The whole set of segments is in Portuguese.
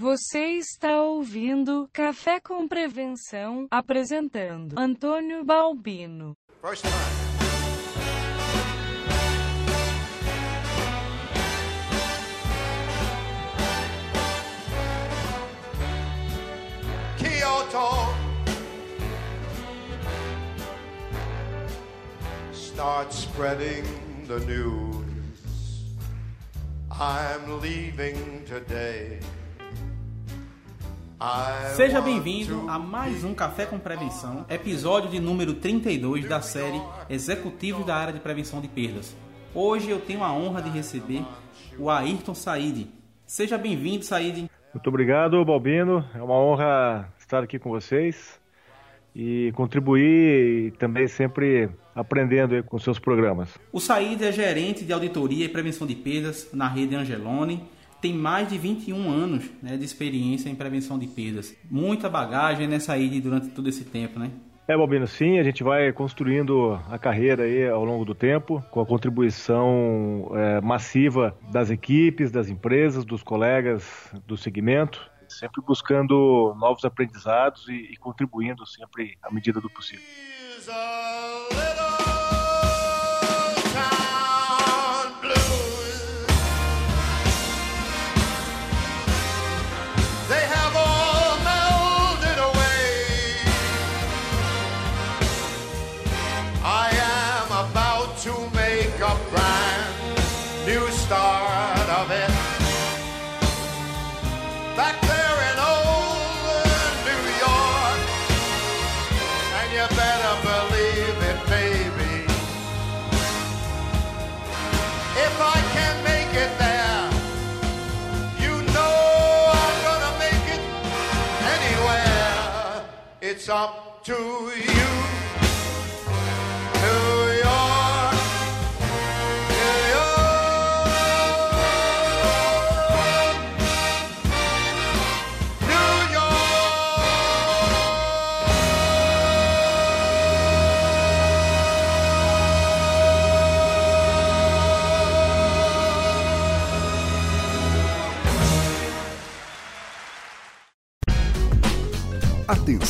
Você está ouvindo Café com Prevenção, apresentando Antônio Balbino. First time. Kyoto. Start spreading the news. I'm leaving today. Seja bem-vindo a mais um Café com Prevenção, episódio de número 32 da série Executivos da Área de Prevenção de Perdas. Hoje eu tenho a honra de receber o Ayrton Said. Seja bem-vindo, Said. Muito obrigado, Balbino. É uma honra estar aqui com vocês e contribuir e também sempre aprendendo com seus programas. O Said é gerente de auditoria e prevenção de perdas na rede Angelone. Tem mais de 21 anos né, de experiência em prevenção de perdas. Muita bagagem, né, Said, durante todo esse tempo, né? É, Balbino, sim, a gente vai construindo a carreira aí ao longo do tempo, com a contribuição é, massiva das equipes, das empresas, dos colegas do segmento, sempre buscando novos aprendizados e, e contribuindo sempre à medida do possível.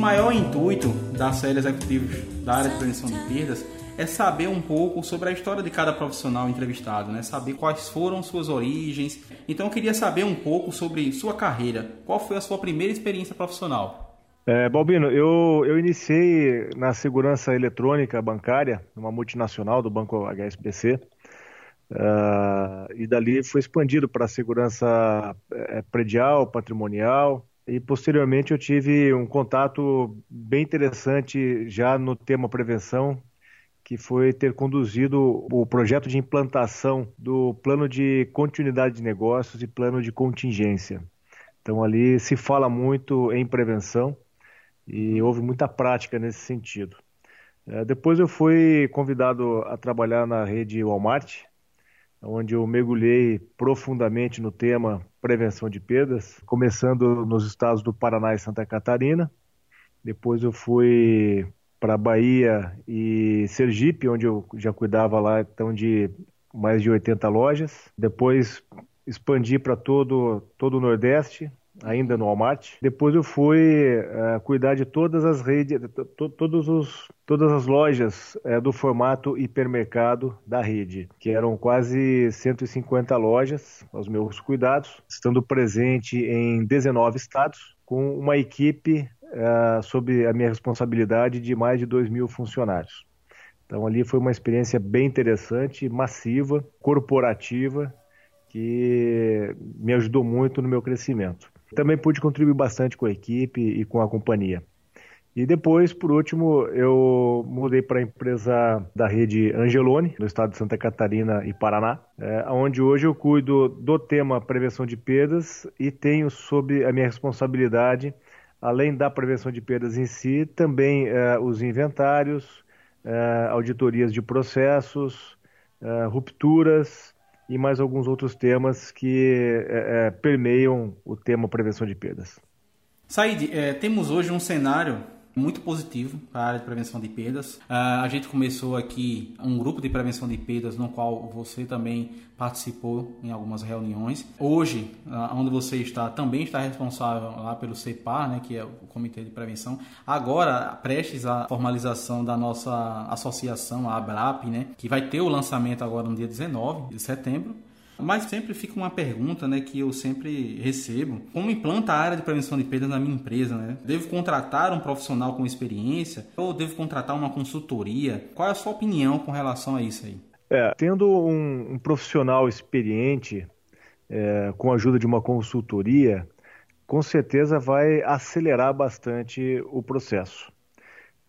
Maior intuito da série Executivos da área de prevenção de perdas é saber um pouco sobre a história de cada profissional entrevistado, né? Saber quais foram suas origens. Então eu queria saber um pouco sobre sua carreira. Qual foi a sua primeira experiência profissional? É, Balbino, eu, eu iniciei na segurança eletrônica bancária, numa multinacional do Banco HSBC, ah, e dali foi expandido para a segurança eh, predial, patrimonial, e posteriormente eu tive um contato bem interessante já no tema prevenção, que foi ter conduzido o projeto de implantação do plano de continuidade de negócios e plano de contingência. Então ali se fala muito em prevenção e houve muita prática nesse sentido. Eh, Depois eu fui convidado a trabalhar na rede Walmart, onde eu mergulhei profundamente no tema prevenção de perdas, começando nos estados do Paraná e Santa Catarina. Depois eu fui para Bahia e Sergipe, onde eu já cuidava lá então de mais de 80 lojas. Depois expandi para todo todo o Nordeste, ainda no Walmart. Depois eu fui eh, cuidar de todas as redes, to- to- todos os, todas as lojas eh, do formato hipermercado da rede, que eram quase 150 lojas aos meus cuidados, estando presente em 19 estados, com uma equipe uh, sob a minha responsabilidade de mais de 2 mil funcionários. Então ali foi uma experiência bem interessante, massiva, corporativa, que me ajudou muito no meu crescimento. Também pude contribuir bastante com a equipe e com a companhia. E depois, por último, eu mudei para a empresa da rede Angelone, no estado de Santa Catarina e Paraná, é, onde hoje eu cuido do tema prevenção de perdas e tenho sob a minha responsabilidade, além da prevenção de perdas em si, também é, os inventários, é, auditorias de processos, é, rupturas e mais alguns outros temas que é, é, permeiam o tema prevenção de perdas. Said, temos hoje um cenário muito positivo para a área de prevenção de perdas. Uh, a gente começou aqui um grupo de prevenção de perdas no qual você também participou em algumas reuniões. Hoje, uh, onde você está, também está responsável lá pelo CEPAR, né, que é o Comitê de Prevenção. Agora, prestes à formalização da nossa associação, a ABRAP, né, que vai ter o lançamento agora no dia 19 de setembro. Mas sempre fica uma pergunta, né, que eu sempre recebo: como implanta a área de prevenção de perdas na minha empresa, né? Devo contratar um profissional com experiência ou devo contratar uma consultoria? Qual é a sua opinião com relação a isso aí? É, tendo um, um profissional experiente é, com a ajuda de uma consultoria, com certeza vai acelerar bastante o processo.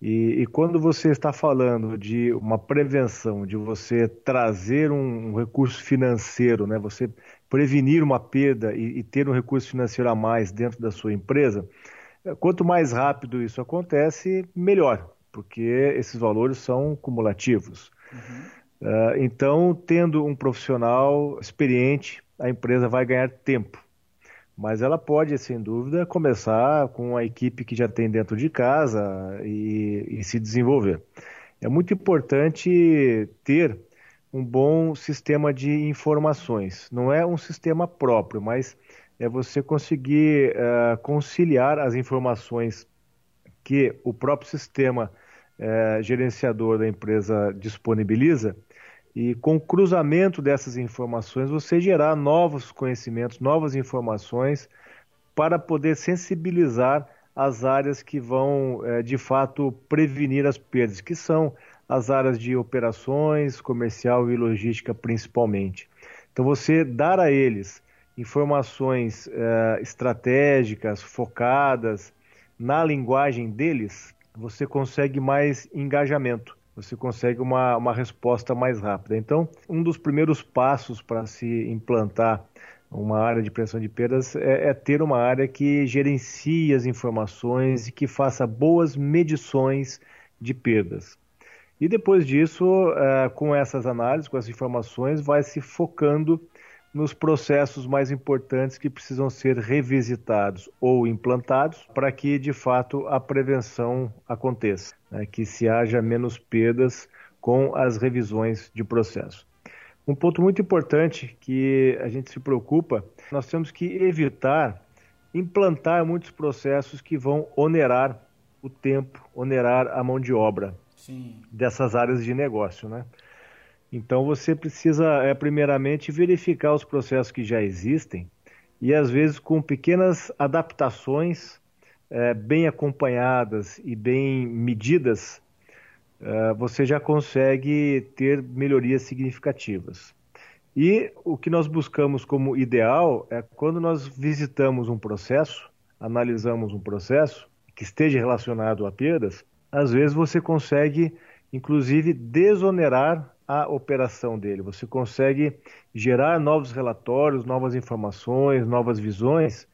E, e, quando você está falando de uma prevenção, de você trazer um, um recurso financeiro, né, você prevenir uma perda e, e, ter um recurso financeiro a mais dentro da sua empresa, eh, quanto mais rápido isso acontece, melhor, porque esses valores são cumulativos. Uhum. Uh, então, tendo um profissional experiente, a empresa vai ganhar tempo mas ela pode, sem dúvida, começar com a equipe que já tem dentro de casa e, e se desenvolver. É muito importante ter um bom sistema de informações. Não é um sistema próprio, mas é você conseguir uh, conciliar as informações que o próprio sistema uh, gerenciador da empresa disponibiliza e com o cruzamento dessas informações você gerar novos conhecimentos, novas informações para poder sensibilizar as áreas que vão é, de fato prevenir as perdas, que são as áreas de operações, comercial e logística principalmente. Então você dar a eles informações é, estratégicas, focadas na linguagem deles, você consegue mais engajamento você consegue uma, uma resposta mais rápida. Então, um dos primeiros passos para se implantar uma área de prevenção de perdas é, é, ter uma área que gerencie as informações e que faça boas medições de perdas. E depois disso, é, com essas análises, com essas informações, vai se focando nos processos mais importantes que precisam ser revisitados ou implantados para que, de fato, a prevenção aconteça, né? que se haja menos perdas com as revisões de processo. Um ponto muito importante que a gente se preocupa, nós temos que evitar implantar muitos processos que vão onerar o tempo, onerar a mão de obra Sim. dessas áreas de negócio, né? Então você precisa, é, primeiramente, verificar os processos que já existem e, às vezes, com pequenas adaptações é, bem acompanhadas e bem medidas, é, você já consegue ter melhorias significativas. E o que nós buscamos como ideal é quando nós visitamos um processo, analisamos um processo que esteja relacionado a perdas, às vezes você consegue, inclusive, desonerar a operação dele. Você consegue gerar novos relatórios, novas informações, novas visões,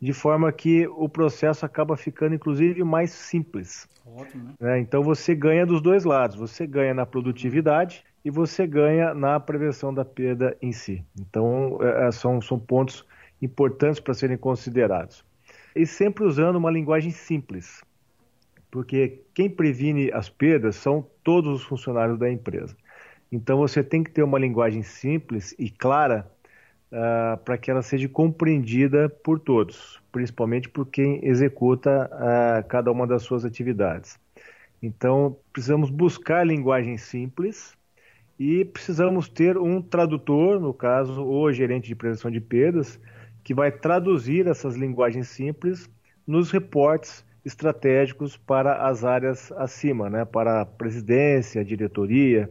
de forma que o processo acaba ficando, inclusive, mais simples. Ótimo, né? É, então você ganha dos dois lados. Você ganha na produtividade e você ganha na prevenção da perda em si. Então é, é são, são pontos importantes para serem considerados. E sempre usando uma linguagem simples, porque quem previne as perdas são todos os funcionários da empresa. Então você tem que ter uma linguagem simples e clara uh, para que ela seja compreendida por todos, principalmente por quem executa uh, cada uma das suas atividades. Então precisamos buscar linguagem simples e precisamos ter um tradutor, no caso, o gerente de prevenção de perdas, que vai traduzir essas linguagens simples nos reportes estratégicos para as áreas acima, né, para a presidência, diretoria.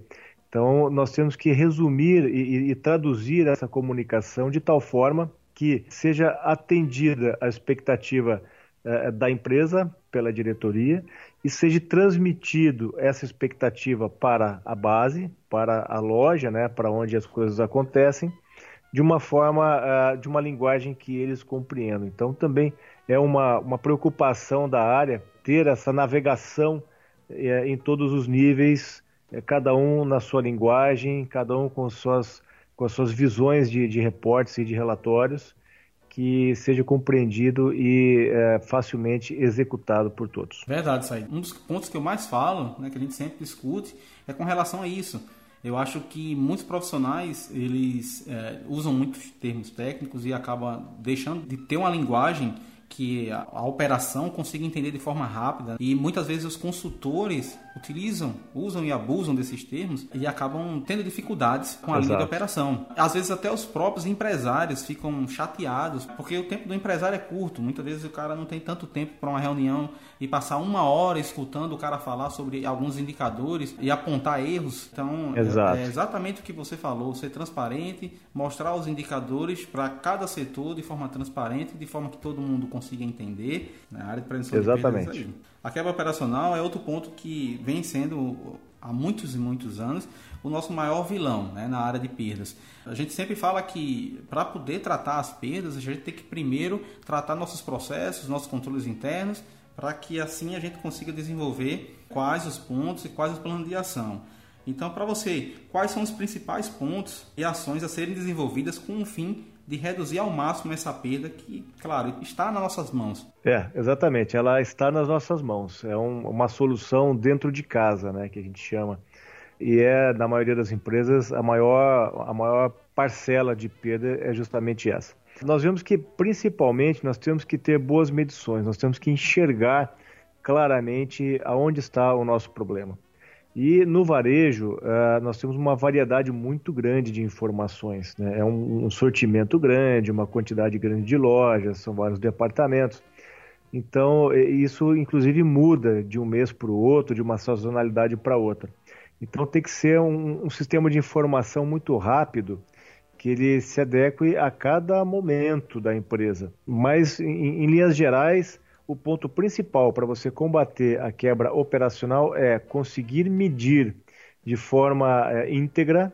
Então, nós temos que resumir e, e traduzir essa comunicação de tal forma que seja atendida a expectativa eh, da empresa pela diretoria e seja transmitido essa expectativa para a base, para a loja, né, para onde as coisas acontecem, de uma forma, uh, de uma linguagem que eles compreendam. Então, também é uma, uma preocupação da área ter essa navegação uh, em todos os níveis, uh, cada um na sua linguagem, cada um com suas, com as suas visões de, de reportes e de relatórios, que seja compreendido e é, facilmente executado por todos. Verdade, Said. Um dos pontos que eu mais falo, né, que a gente sempre discute, é com relação a isso. Eu acho que muitos profissionais eles é, usam muitos termos técnicos e acabam deixando de ter uma linguagem que a, a, operação consiga entender de forma rápida. E muitas vezes os consultores utilizam, usam e abusam desses termos e acabam tendo dificuldades com a Exato. linha de operação. Às vezes até os próprios empresários ficam chateados, porque o tempo do empresário é curto. Muitas vezes o cara não tem tanto tempo para uma reunião e passar uma hora escutando o cara falar sobre alguns indicadores e apontar erros. Então, é, é exatamente o que você falou, ser transparente, mostrar os indicadores para cada setor de forma transparente, de forma que todo mundo consiga consiga entender na área de prevenção Exatamente. de perdas. A quebra operacional é outro ponto que vem sendo há muitos e muitos anos o nosso maior vilão né, na área de perdas. A gente sempre fala que para poder tratar as perdas, a gente tem que primeiro tratar nossos processos, nossos controles internos, para que assim a gente consiga desenvolver quais os pontos e quais os planos de ação. Então, para você, quais são os principais pontos e ações a serem desenvolvidas com o fim de reduzir ao máximo essa perda que, claro, está nas nossas mãos. É, exatamente, ela está nas nossas mãos. É um, uma solução dentro de casa, né, que a gente chama. E é, na maioria das empresas, a maior, a maior parcela de perda é justamente essa. Nós vemos que, principalmente, nós temos que ter boas medições, nós temos que enxergar claramente aonde está o nosso problema. E no varejo, uh, nós temos uma variedade muito grande de informações. Né? É um, um, sortimento grande, uma quantidade grande de lojas, são vários departamentos. Então, isso inclusive muda de um mês para o outro, de uma sazonalidade para outra. Então, tem que ser um, um sistema de informação muito rápido que ele se adeque a cada momento da empresa. Mas, em, em linhas gerais, o ponto principal para você combater a quebra operacional é conseguir medir de forma é, íntegra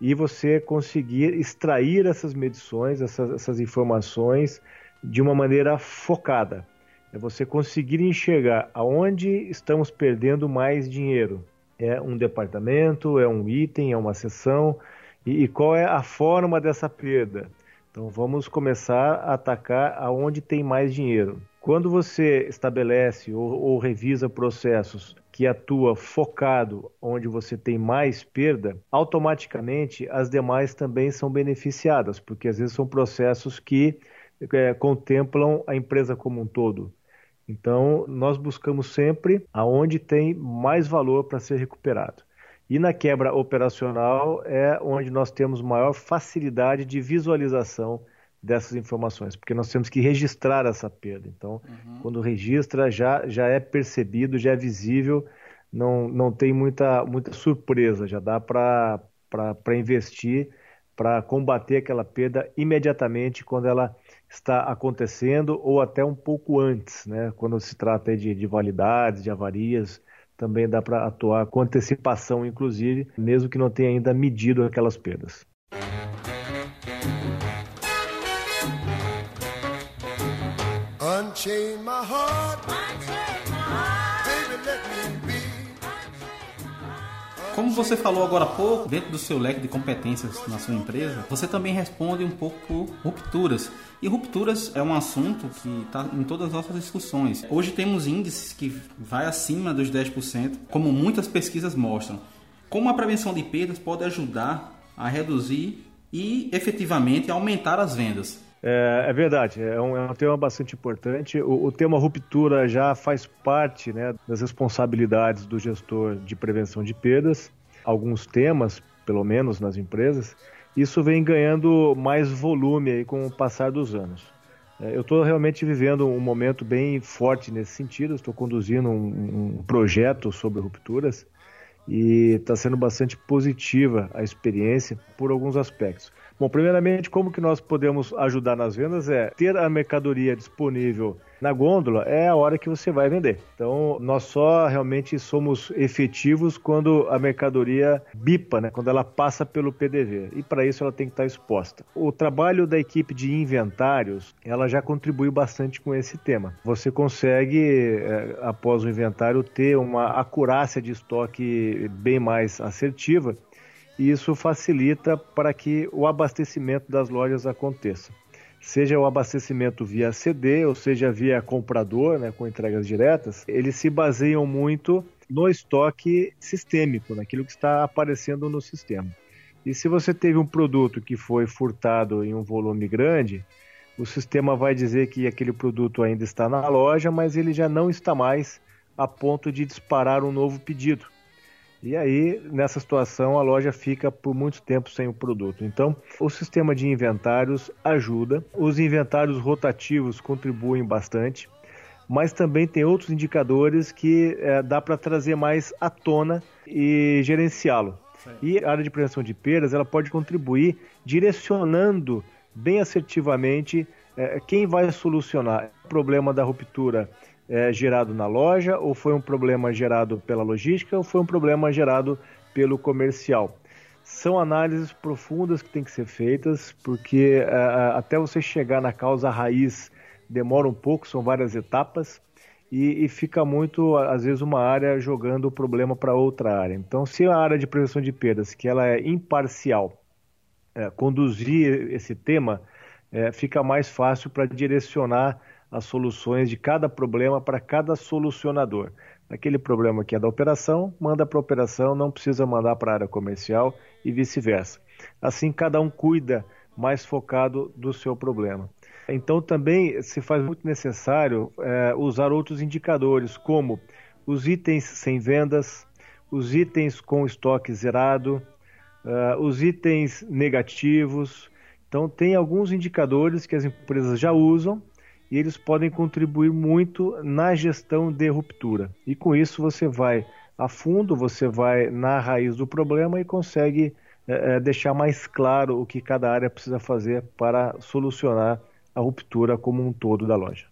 e você conseguir extrair essas medições, essas, essas informações de uma maneira focada. É você conseguir enxergar aonde estamos perdendo mais dinheiro. É um departamento, é um item, é uma seção, e, e qual é a forma dessa perda. Então vamos começar a atacar aonde tem mais dinheiro. Quando você estabelece ou, ou revisa processos que atua focado onde você tem mais perda, automaticamente as demais também são beneficiadas, porque às vezes são processos que é, contemplam a empresa como um todo. Então, nós buscamos sempre aonde tem mais valor para ser recuperado. E na quebra operacional é onde nós temos maior facilidade de visualização dessas informações, porque nós temos que registrar essa perda. Então, uhum. quando registra, já, já é percebido, já é visível, não, não tem muita, muita surpresa, já dá para investir, para combater aquela perda imediatamente quando ela está acontecendo ou até um pouco antes, né? quando se trata de, de validades, de avarias, também dá para atuar com antecipação, inclusive, mesmo que não tenha ainda medido aquelas perdas. Unchain my heart. Como você falou agora há pouco, dentro do seu leque de competências na sua empresa, você também responde um pouco por rupturas. E rupturas é um assunto que está em todas as nossas discussões. Hoje temos índices que vai acima dos 10%, como muitas pesquisas mostram. Como a prevenção de perdas pode ajudar a reduzir e efetivamente aumentar as vendas? É, é, verdade, é um, é um, tema bastante importante. O, o, tema ruptura já faz parte né, das responsabilidades do gestor de prevenção de perdas. Alguns temas, pelo menos nas empresas, isso vem ganhando mais volume aí com o passar dos anos. É, eu estou realmente vivendo um momento bem forte nesse sentido. Estou conduzindo um, um, projeto sobre rupturas e está sendo bastante positiva a experiência por alguns aspectos. Bom, primeiramente, como que nós podemos ajudar nas vendas é ter a mercadoria disponível na gôndola é a hora que você vai vender. Então, nós só realmente somos efetivos quando a mercadoria bipa, né? quando ela passa pelo PDV. E para isso ela tem que estar exposta. O trabalho da equipe de inventários, ela já contribui bastante com esse tema. Você consegue, é, após o inventário, ter uma acurácia de estoque bem mais assertiva e isso facilita para que o abastecimento das lojas aconteça. Seja o abastecimento via CD, ou seja via comprador, né, com entregas diretas, eles se baseiam muito no estoque sistêmico, naquilo que está aparecendo no sistema. E se você teve um produto que foi furtado em um volume grande, o sistema vai dizer que aquele produto ainda está na loja, mas ele já não está mais a ponto de disparar um novo pedido. E aí, nessa situação, a loja fica por muito tempo sem o produto. Então, o sistema de inventários ajuda, os inventários rotativos contribuem bastante, mas também tem outros indicadores que é, dá para trazer mais à tona e gerenciá-lo. E a área de prevenção de perdas ela pode contribuir direcionando bem assertivamente é, quem vai solucionar o problema da ruptura é, gerado na loja, ou foi um problema gerado pela logística, ou foi um problema gerado pelo comercial. São análises profundas que têm que ser feitas, porque é, é, até você chegar na causa raiz demora um pouco, são várias etapas, e, e fica muito, às vezes, uma área jogando o problema para outra área. Então, se a área de prevenção de perdas, que ela é imparcial, é, conduzir esse tema, é, fica mais fácil para direcionar as soluções de cada problema para cada solucionador. Aquele problema que é da operação, manda para a operação, não precisa mandar para a área comercial e vice-versa. Assim, cada um cuida mais focado do seu problema. Então, também se faz muito necessário é, usar outros indicadores, como os itens sem vendas, os itens com estoque zerado, uh, os itens negativos. Então, tem alguns indicadores que as empresas já usam e eles podem contribuir muito na gestão de ruptura. E com isso você vai a fundo, você vai na raiz do problema e consegue é, deixar mais claro o que cada área precisa fazer para solucionar a ruptura como um todo da loja.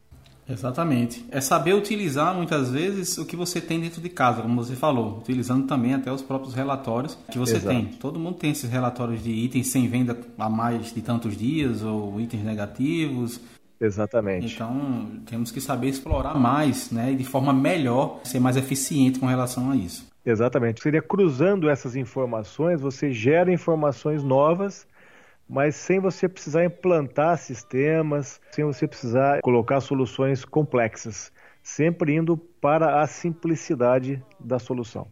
Exatamente. É saber utilizar muitas vezes o que você tem dentro de casa, como você falou, utilizando também até os próprios relatórios que você Exato. tem. Todo mundo tem esses relatórios de itens sem venda há mais de tantos dias ou itens negativos Exatamente. Então, temos que saber explorar mais, né, e de forma melhor, ser mais eficiente com relação a isso. Exatamente. Seria cruzando essas informações, você gera informações novas, mas sem você precisar implantar sistemas, sem você precisar colocar soluções complexas, sempre indo para a simplicidade da solução.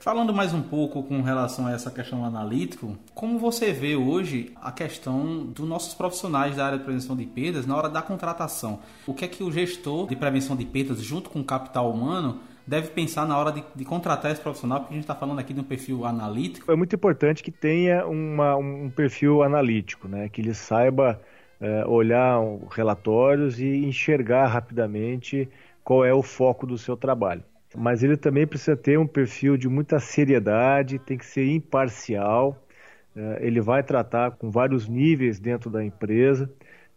Falando mais um pouco com relação a essa questão analítico, como você vê hoje a questão dos nossos profissionais da área de prevenção de perdas na hora da contratação? O que é que o gestor de prevenção de perdas, junto com o capital humano, deve pensar na hora de, de contratar esse profissional? Porque a gente está falando aqui de um perfil analítico. É muito importante que tenha uma, um perfil analítico, né? que ele saiba é, olhar relatórios e enxergar rapidamente qual é o foco do seu trabalho mas ele também precisa ter um perfil de muita seriedade, tem que ser imparcial. É, ele vai tratar com vários níveis dentro da empresa.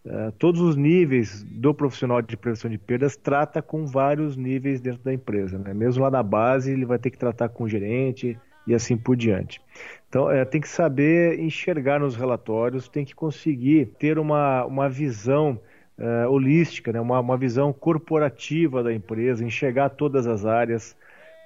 É, todos os níveis do profissional de prevenção de perdas trata com vários níveis dentro da empresa. Né? Mesmo lá na base, ele vai ter que tratar com o gerente e assim por diante. Então, é, tem que saber enxergar nos relatórios, tem que conseguir ter uma, uma visão uh, holística, né? uma, uma visão corporativa da empresa, enxergar todas as áreas,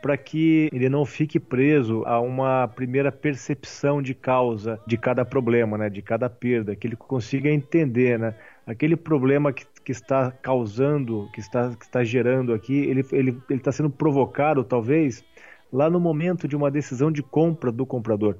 para que ele não fique preso a uma primeira percepção de causa de cada problema, né? de cada perda, que ele consiga entender né? aquele problema que, que está causando, que está, que está gerando aqui, ele está ele, ele tá sendo provocado, talvez, lá no momento de uma decisão de compra do comprador.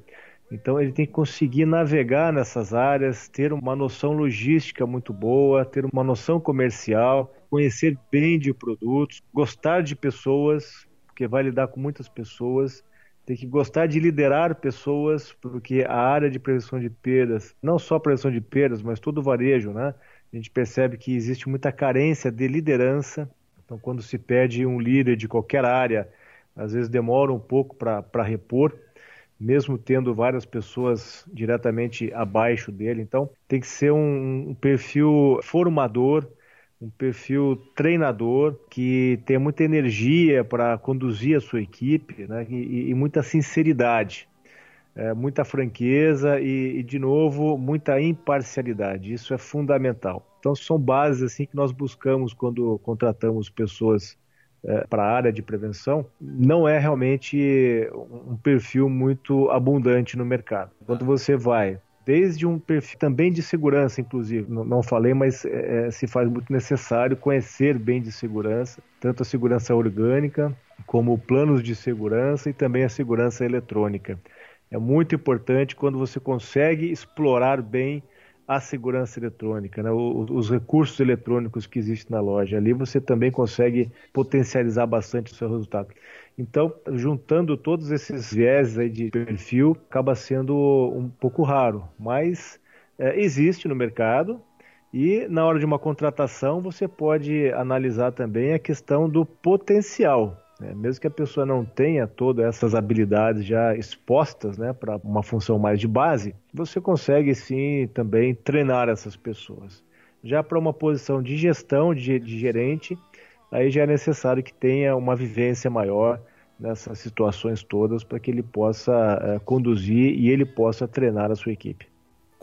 Então ele tem que conseguir navegar nessas áreas, ter uma noção logística muito boa, ter uma noção comercial, conhecer bem de produtos, gostar de pessoas, porque vai lidar com muitas pessoas, tem que gostar de liderar pessoas, porque a área de prevenção de perdas, não só prevenção de perdas, mas todo o varejo, né? A gente percebe que existe muita carência de liderança. Então, quando se perde um líder de qualquer área, às vezes demora um pouco para repor, mesmo tendo várias pessoas diretamente abaixo dele. Então, tem que ser um, um perfil formador, um perfil treinador que tenha muita energia para conduzir a sua equipe né, e, e muita sinceridade, é, muita franqueza e, e, de novo, muita imparcialidade. Isso é fundamental. Então, são bases assim que nós buscamos quando contratamos pessoas para a área de prevenção. Não é realmente um perfil muito abundante no mercado. Quando você vai desde um perfil também de segurança, inclusive. Não, não falei, mas é, é, se faz muito necessário conhecer bem de segurança, tanto a segurança orgânica como planos de segurança e também a segurança eletrônica. É muito importante quando você consegue explorar bem a segurança eletrônica, né? os recursos eletrônicos que existem na loja. Ali você também consegue potencializar bastante o seu resultado. Então, juntando todos esses viés aí de perfil, acaba sendo um pouco raro, mas é, existe no mercado. E na hora de uma contratação, você pode analisar também a questão do potencial. Né? Mesmo que a pessoa não tenha todas essas habilidades já expostas né, para uma função mais de base, você consegue sim também treinar essas pessoas. Já para uma posição de gestão, de, de gerente, aí já é necessário que tenha uma vivência maior nessas situações todas para que ele possa é, conduzir e ele possa treinar a sua equipe.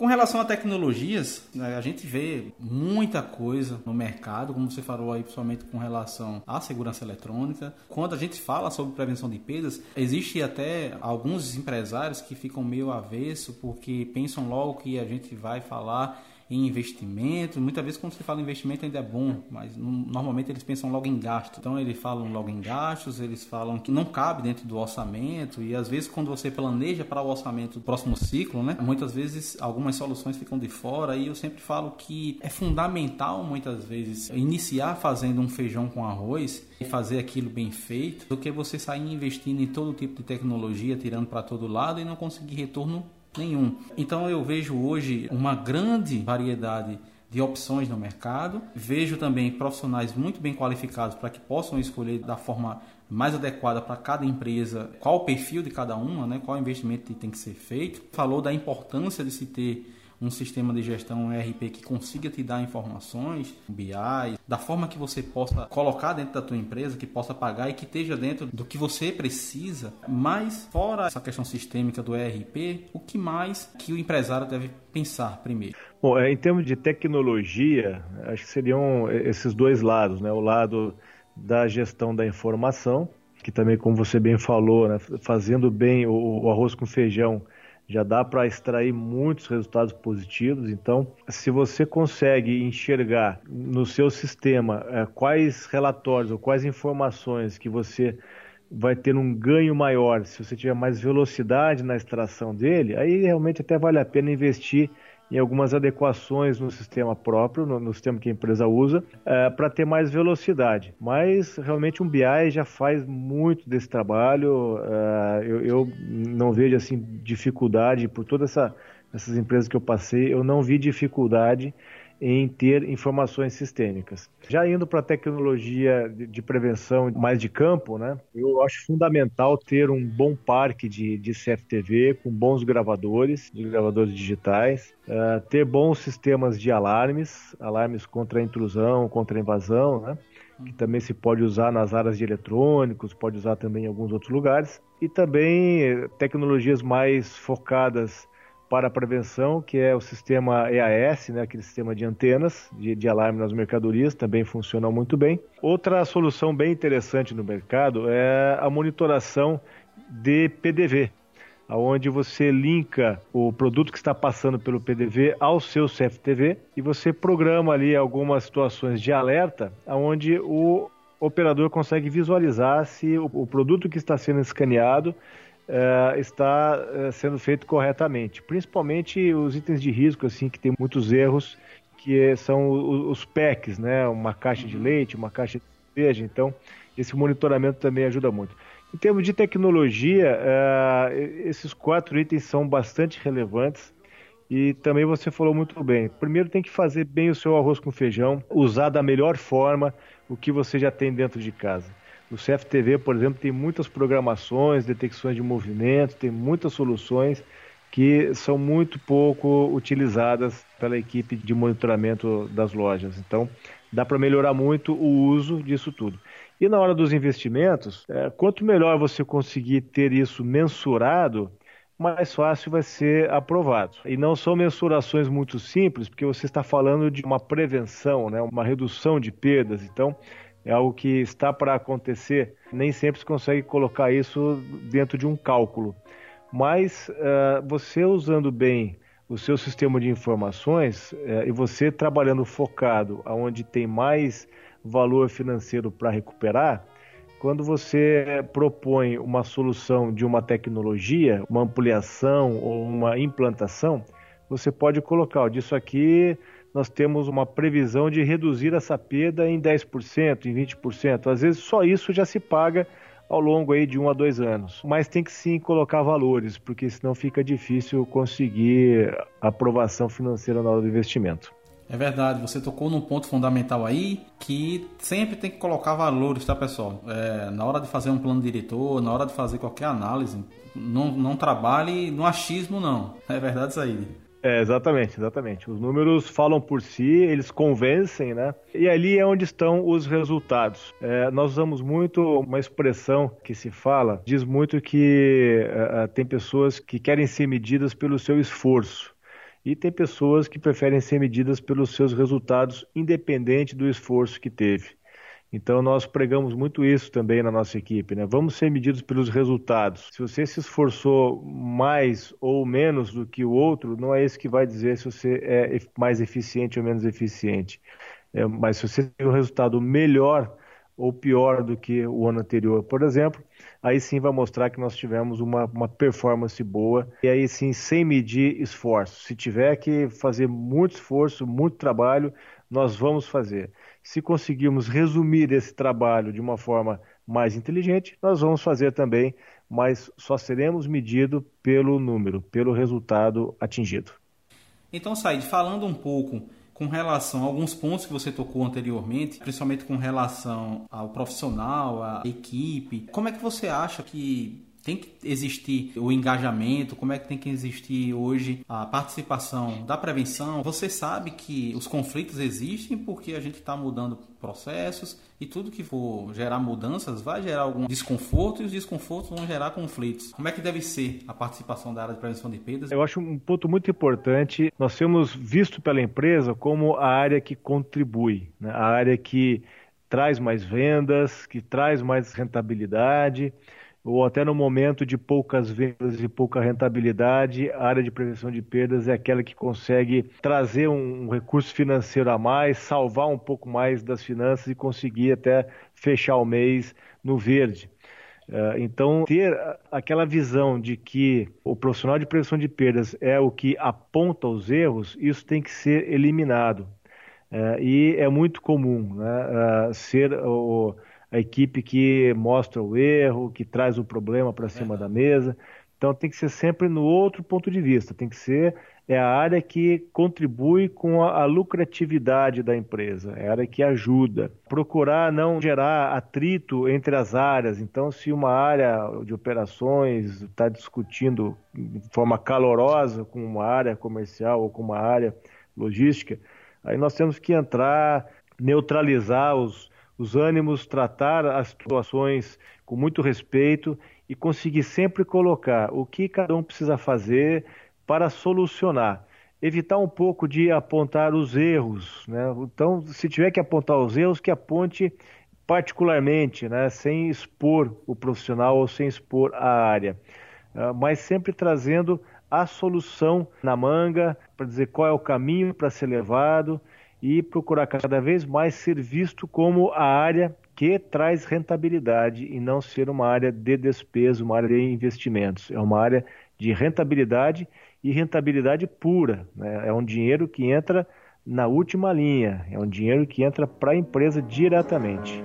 Com relação a tecnologias, né, a gente vê muita coisa no mercado, como você falou aí, principalmente com relação à segurança eletrônica. Quando a gente fala sobre prevenção de perdas, existe até alguns empresários que ficam meio avesso porque pensam logo que a gente vai falar em investimento. Muitas vezes, quando se fala em investimento, ainda é bom, mas normalmente eles pensam logo em gasto. Então, eles falam logo em gastos, eles falam que não cabe dentro do orçamento. E às vezes, quando você planeja para o orçamento do próximo ciclo, né, muitas vezes algumas soluções ficam de fora. E eu sempre falo que é fundamental, muitas vezes, iniciar fazendo um feijão com arroz e fazer aquilo bem feito, do que você sair investindo em todo tipo de tecnologia, tirando para todo lado e não conseguir retorno nenhum. Então eu vejo hoje uma grande variedade de opções no mercado. Vejo também profissionais muito bem qualificados para que possam escolher da forma mais adequada para cada empresa, qual o perfil de cada uma, né? qual investimento tem que ser feito. Falou da importância de se ter um sistema de gestão ERP que consiga te dar informações, BI, da forma que você possa colocar dentro da tua empresa, que possa pagar e que esteja dentro do que você precisa. Mas fora essa questão sistêmica do ERP, o que mais que o empresário deve pensar primeiro? Bom, é, em termos de tecnologia, acho que seriam esses dois lados, né? O lado da gestão da informação, que também, como você bem falou, né? fazendo bem o arroz com feijão já dá para extrair muitos resultados positivos. Então, se você consegue enxergar no seu sistema é, quais relatórios ou quais informações que você vai ter um ganho maior se você tiver mais velocidade na extração dele, aí realmente até vale a pena investir em algumas adequações no sistema próprio, no, no sistema que a empresa usa, é, para ter mais velocidade. Mas realmente um BI já faz muito desse trabalho. É, eu, eu, não vejo assim dificuldade por todas essa, essas empresas que eu passei, eu não vi dificuldade em ter informações sistêmicas. Já indo para a tecnologia de prevenção mais de campo, né, eu acho fundamental ter um bom parque de, de CFTV com bons gravadores, de gravadores digitais, uh, ter bons sistemas de alarmes, alarmes contra a intrusão, contra a invasão, né, que também se pode usar nas áreas de eletrônicos, pode usar também em alguns outros lugares, e também eh, tecnologias mais focadas para a prevenção, que é o sistema EAS, né, aquele sistema de antenas de, de, alarme nas mercadorias, também funciona muito bem. Outra solução bem interessante no mercado é a monitoração de PDV, onde você linka o produto que está passando pelo PDV ao seu CFTV e você programa ali algumas situações de alerta, onde o operador consegue visualizar se o, o produto que está sendo escaneado uh, está uh, sendo feito corretamente. Principalmente os itens de risco, assim, que tem muitos erros, que são os, os PECs, né? Uma caixa de leite, uma caixa de cerveja. Então, esse monitoramento também ajuda muito. Em termos de tecnologia, uh, esses quatro itens são bastante relevantes E também você falou muito bem. Primeiro tem que fazer bem o seu arroz com feijão, usar da melhor forma o que você já tem dentro de casa. O CFTV, por exemplo, tem muitas programações, detecções de movimento, tem muitas soluções que são muito pouco utilizadas pela equipe de monitoramento das lojas. Então, dá para melhorar muito o uso disso tudo. E na hora dos investimentos, é, quanto melhor você conseguir ter isso mensurado, mais fácil vai ser aprovado. E não são mensurações muito simples, porque você está falando de uma prevenção, né, uma redução de perdas. Então, é algo que está para acontecer. Nem sempre se consegue colocar isso dentro de um cálculo. Mas uh, você usando bem o seu sistema de informações uh, e você trabalhando focado aonde tem mais valor financeiro para recuperar, quando você propõe uma solução de uma tecnologia, uma ampliação ou uma implantação, você pode colocar, disso aqui nós temos uma previsão de reduzir essa perda em 10%, em 20%. Às vezes só isso já se paga ao longo aí de um a dois anos. Mas tem que sim colocar valores, porque senão fica difícil conseguir aprovação financeira na hora do investimento. É verdade, você tocou num ponto fundamental aí que sempre tem que colocar valores, tá pessoal? É, na hora de fazer um plano diretor, na hora de fazer qualquer análise, não, não trabalhe no achismo não. É verdade isso aí. É, exatamente, exatamente. Os números falam por si, eles convencem, né? E ali é onde estão os resultados. É, nós usamos muito uma expressão que se fala, diz muito que é, é tem pessoas que querem ser medidas pelo seu esforço. E tem pessoas que preferem ser medidas pelos seus resultados, independente do esforço que teve. Então nós pregamos muito isso também na nossa equipe, né? Vamos ser medidos pelos resultados. Se você se esforçou mais ou menos do que o outro, não é isso que vai dizer se você é mais eficiente ou menos eficiente. É, mas se você tem um resultado melhor ou pior do que o ano anterior, por exemplo, aí sim vai mostrar que nós tivemos uma, uma performance boa e aí sim sem medir esforço. Se tiver que fazer muito esforço, muito trabalho, nós vamos fazer. Se conseguirmos resumir esse trabalho de uma forma mais inteligente, nós vamos fazer também, mas só seremos medidos pelo número, pelo resultado atingido. Então, Said, falando um pouco com relação a alguns pontos que você tocou anteriormente, principalmente com relação ao profissional, à equipe, como é que você acha que tem que existir o engajamento, como é que tem que existir hoje a participação da prevenção. Você sabe que os conflitos existem porque a gente está mudando processos e tudo que for gerar mudanças vai gerar algum desconforto e os desconfortos vão gerar conflitos. Como é que deve ser a participação da área de prevenção de perdas? Eu acho um ponto muito importante. Nós temos visto pela empresa como a área que contribui, né? a área que traz mais vendas, que traz mais rentabilidade ou até no momento de poucas vendas e pouca rentabilidade, a área de prevenção de perdas é aquela que consegue trazer um recurso financeiro a mais, salvar um pouco mais das finanças e conseguir até fechar o mês no verde. É, então, ter aquela visão de que o profissional de prevenção de perdas é o que aponta os erros, isso tem que ser eliminado. É, e é muito comum né, é, ser o a equipe que mostra o erro, que traz o problema para cima é. da mesa. Então tem que ser sempre no outro ponto de vista, tem que ser é a área que contribui com a, a, lucratividade da empresa, é a área que ajuda. Procurar não gerar atrito entre as áreas. Então, se uma área de operações está discutindo de forma calorosa com uma área comercial ou com uma área logística, aí nós temos que entrar, neutralizar os, os ânimos, tratar as situações com muito respeito e conseguir sempre colocar o que cada um precisa fazer para solucionar. Evitar um pouco de apontar os erros. Né? Então, se tiver que apontar os erros, que aponte particularmente, né? sem expor o profissional ou sem expor a área. Uh, mas sempre trazendo a solução na manga para dizer qual é o caminho para ser levado e procurar cada vez mais ser visto como a área que traz rentabilidade e não ser uma área de despesa, uma área de investimentos. É uma área de rentabilidade e rentabilidade pura. Né? É um dinheiro que entra na última linha, é um dinheiro que entra para a empresa diretamente.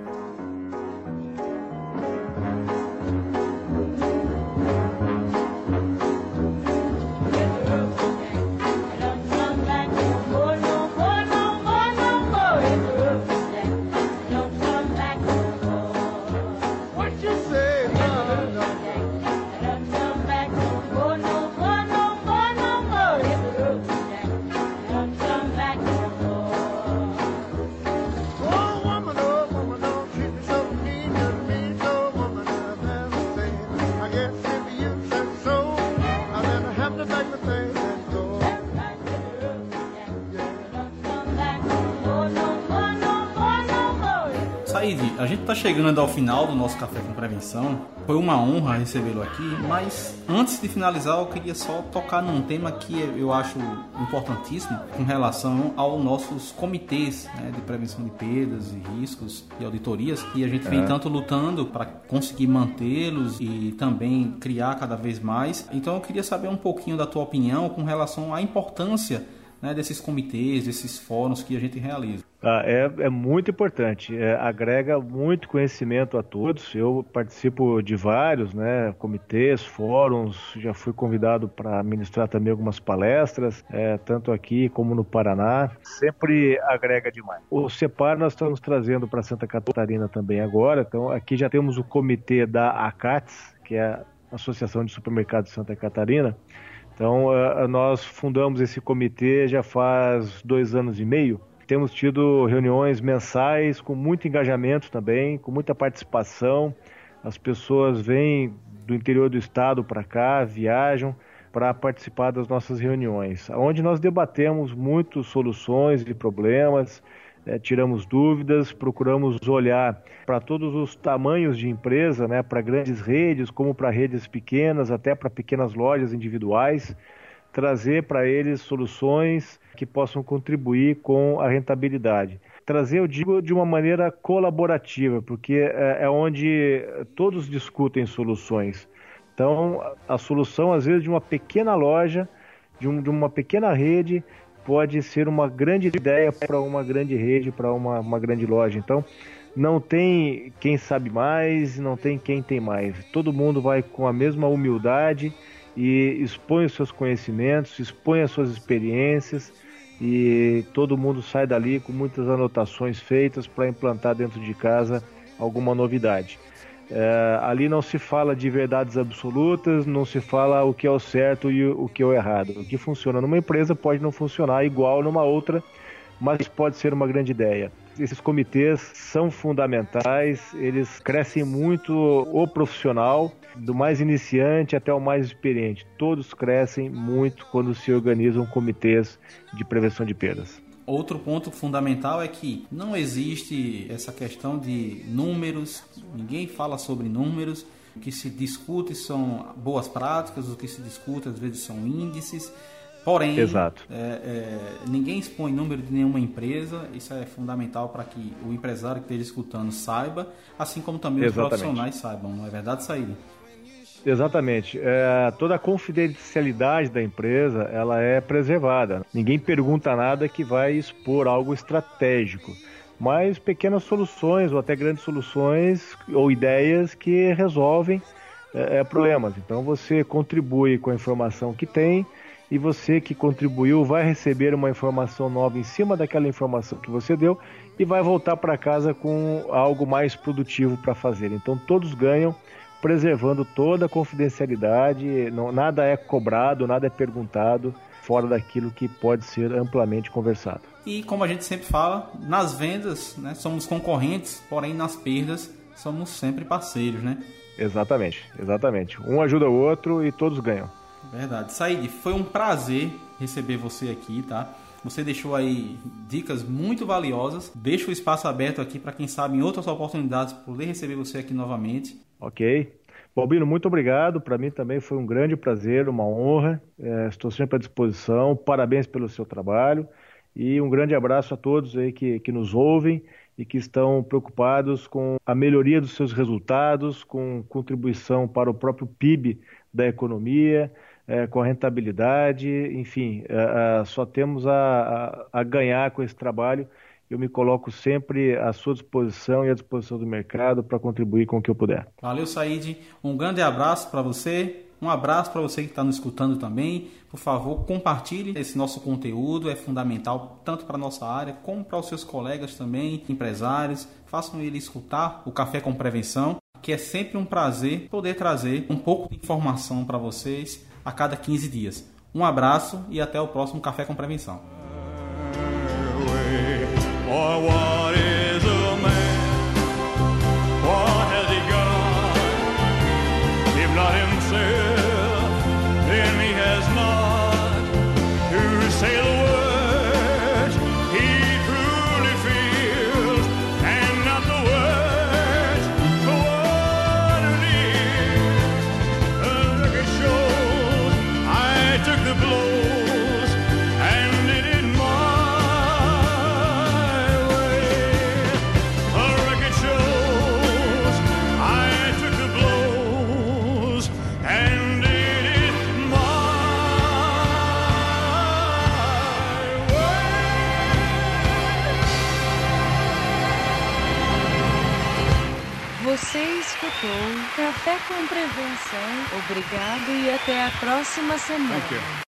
Gente está chegando ao final do nosso Café com Prevenção. Foi uma honra recebê-lo aqui, mas antes de finalizar, eu queria só tocar num tema que eu acho importantíssimo com relação aos nossos comitês né, de prevenção de perdas e riscos e auditorias, e a gente vem é. tanto lutando para conseguir mantê-los e também criar cada vez mais. Então eu queria saber um pouquinho da tua opinião com relação à importância né, desses comitês, desses fóruns que a gente realiza. Ah, é, é, muito importante, é, agrega muito conhecimento a todos. Eu participo de vários né, comitês, fóruns, já fui convidado para ministrar também algumas palestras, é, tanto aqui como no Paraná. Sempre agrega demais. O CEPAR nós estamos trazendo para Santa Catarina também agora, então aqui já temos o comitê da ACATS, que é a Associação de Supermercados de Santa Catarina. Então, uh, nós fundamos esse comitê já faz dois anos e meio. Temos tido reuniões mensais com muito engajamento também, com muita participação. As pessoas vêm do interior do estado para cá, viajam para participar das nossas reuniões, onde nós debatemos muitas soluções e problemas, é, tiramos dúvidas, procuramos olhar para todos os tamanhos de empresa, né, para grandes redes, como para redes pequenas, até para pequenas lojas individuais, trazer para eles soluções que possam contribuir com a rentabilidade. Trazer, eu digo, de uma maneira colaborativa, porque é, é onde todos discutem soluções. Então, a solução, às vezes, de uma pequena loja, de, um, de uma pequena rede, pode ser uma grande ideia para uma grande rede, para uma, uma grande loja. Então, não tem quem sabe mais, não tem quem tem mais. Todo mundo vai com a mesma humildade e expõe os seus conhecimentos, expõe as suas experiências e todo mundo sai dali com muitas anotações feitas para implantar dentro de casa alguma novidade. É, ali não se fala de verdades absolutas, não se fala o que é o certo e o que é o errado. O que funciona numa empresa pode não funcionar igual numa outra, mas pode ser uma grande ideia. Esses comitês são fundamentais, eles crescem muito o profissional, do mais iniciante até o mais experiente. Todos crescem muito quando se organizam comitês de prevenção de perdas. Outro ponto fundamental é que não existe essa questão de números, ninguém fala sobre números, o que se discute são boas práticas, o que se discute às vezes são índices, porém Exato. É, é, ninguém expõe número de nenhuma empresa, isso é fundamental para que o empresário que esteja escutando saiba, assim como também Exatamente. os profissionais saibam, não é verdade, Saída? Exatamente. É, toda a confidencialidade da empresa ela é preservada. Ninguém pergunta nada que vai expor algo estratégico, mas pequenas soluções ou até grandes soluções ou ideias que resolvem é, é problemas. Então você contribui com a informação que tem e você que contribuiu vai receber uma informação nova em cima daquela informação que você deu e vai voltar para casa com algo mais produtivo para fazer. Então todos ganham preservando toda a confidencialidade, não, nada é cobrado, nada é perguntado fora daquilo que pode ser amplamente conversado. E como a gente sempre fala, nas vendas né, somos concorrentes, porém nas perdas somos sempre parceiros, né? Exatamente, exatamente. Um ajuda o outro e todos ganham. Verdade. Said, foi um prazer receber você aqui, tá? Você deixou aí dicas muito valiosas. Deixa o espaço aberto aqui para quem sabe em outras oportunidades poder receber você aqui novamente. Ok. Balbino, muito obrigado. Para mim também foi um grande prazer, uma honra. É, estou sempre à disposição. Parabéns pelo seu trabalho. E um grande abraço a todos aí que, que nos ouvem e que estão preocupados com a melhoria dos seus resultados, com contribuição para o próprio PIB da economia, é, com a rentabilidade, enfim, é, é, só temos a, a, a ganhar com esse trabalho eu me coloco sempre à sua disposição e à disposição do mercado para contribuir com o que eu puder. Valeu, Said. Um grande abraço para você. Um abraço para você que está nos escutando também. Por favor, compartilhe esse nosso conteúdo, é fundamental tanto para a nossa área como para os seus colegas também, empresários. Façam ele escutar o Café com Prevenção, que é sempre um prazer poder trazer um pouco de informação para vocês a cada 15 dias. Um abraço e até o próximo Café com Prevenção. or one. Apresentou Café com Prevenção. Obrigado e até a próxima semana.